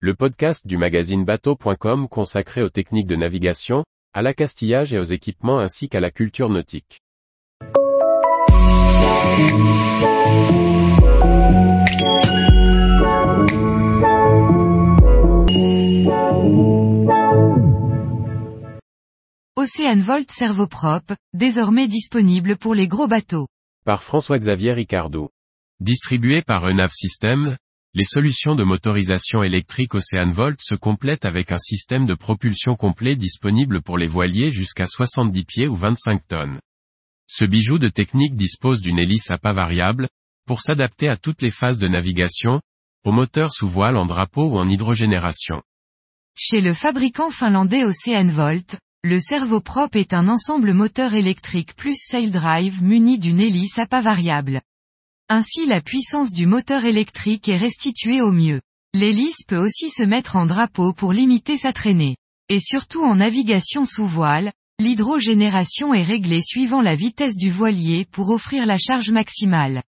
le podcast du magazine bateau.com consacré aux techniques de navigation, à l'accastillage et aux équipements ainsi qu'à la culture nautique. Océan Volt Servoprop, désormais disponible pour les gros bateaux. Par François-Xavier Ricardou. Distribué par Enav System, les solutions de motorisation électrique Ocean Volt se complètent avec un système de propulsion complet disponible pour les voiliers jusqu'à 70 pieds ou 25 tonnes. Ce bijou de technique dispose d'une hélice à pas variable, pour s'adapter à toutes les phases de navigation, au moteur sous voile en drapeau ou en hydrogénération. Chez le fabricant finlandais Ocean Volt, le servoprop est un ensemble moteur électrique plus sail drive muni d'une hélice à pas variable. Ainsi la puissance du moteur électrique est restituée au mieux. L'hélice peut aussi se mettre en drapeau pour limiter sa traînée. Et surtout en navigation sous voile, l'hydrogénération est réglée suivant la vitesse du voilier pour offrir la charge maximale.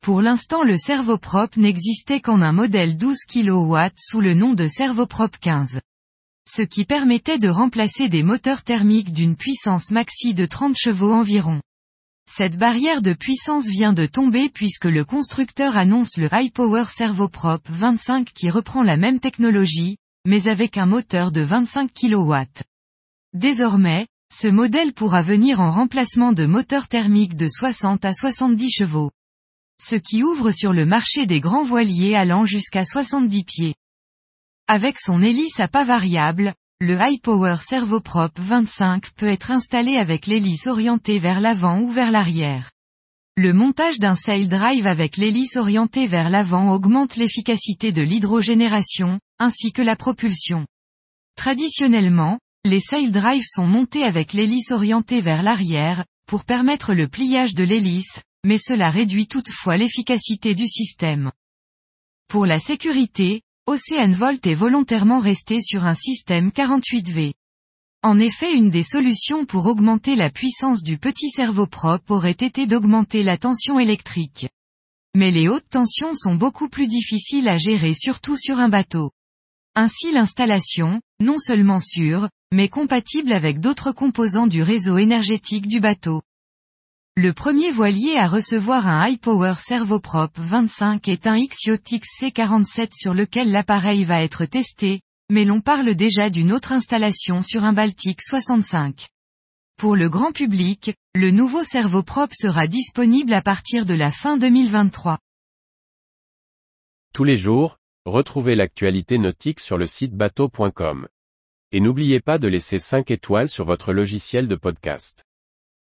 Pour l'instant le servoprop n'existait qu'en un modèle 12 kW sous le nom de servoprop 15 ce qui permettait de remplacer des moteurs thermiques d'une puissance maxi de 30 chevaux environ. Cette barrière de puissance vient de tomber puisque le constructeur annonce le High Power Servoprop 25 qui reprend la même technologie, mais avec un moteur de 25 kW. Désormais, ce modèle pourra venir en remplacement de moteurs thermiques de 60 à 70 chevaux. Ce qui ouvre sur le marché des grands voiliers allant jusqu'à 70 pieds. Avec son hélice à pas variable, le High Power Servoprop 25 peut être installé avec l'hélice orientée vers l'avant ou vers l'arrière. Le montage d'un sail drive avec l'hélice orientée vers l'avant augmente l'efficacité de l'hydrogénération, ainsi que la propulsion. Traditionnellement, les sail drive sont montés avec l'hélice orientée vers l'arrière, pour permettre le pliage de l'hélice, mais cela réduit toutefois l'efficacité du système. Pour la sécurité, Ocean Volt est volontairement resté sur un système 48V. En effet une des solutions pour augmenter la puissance du petit servoprop aurait été d'augmenter la tension électrique. Mais les hautes tensions sont beaucoup plus difficiles à gérer surtout sur un bateau. Ainsi l'installation, non seulement sûre, mais compatible avec d'autres composants du réseau énergétique du bateau. Le premier voilier à recevoir un High Power Servoprop 25 est un Xyacht C47 sur lequel l'appareil va être testé, mais l'on parle déjà d'une autre installation sur un Baltic 65. Pour le grand public, le nouveau servoprop sera disponible à partir de la fin 2023. Tous les jours, retrouvez l'actualité nautique sur le site bateau.com. Et n'oubliez pas de laisser 5 étoiles sur votre logiciel de podcast.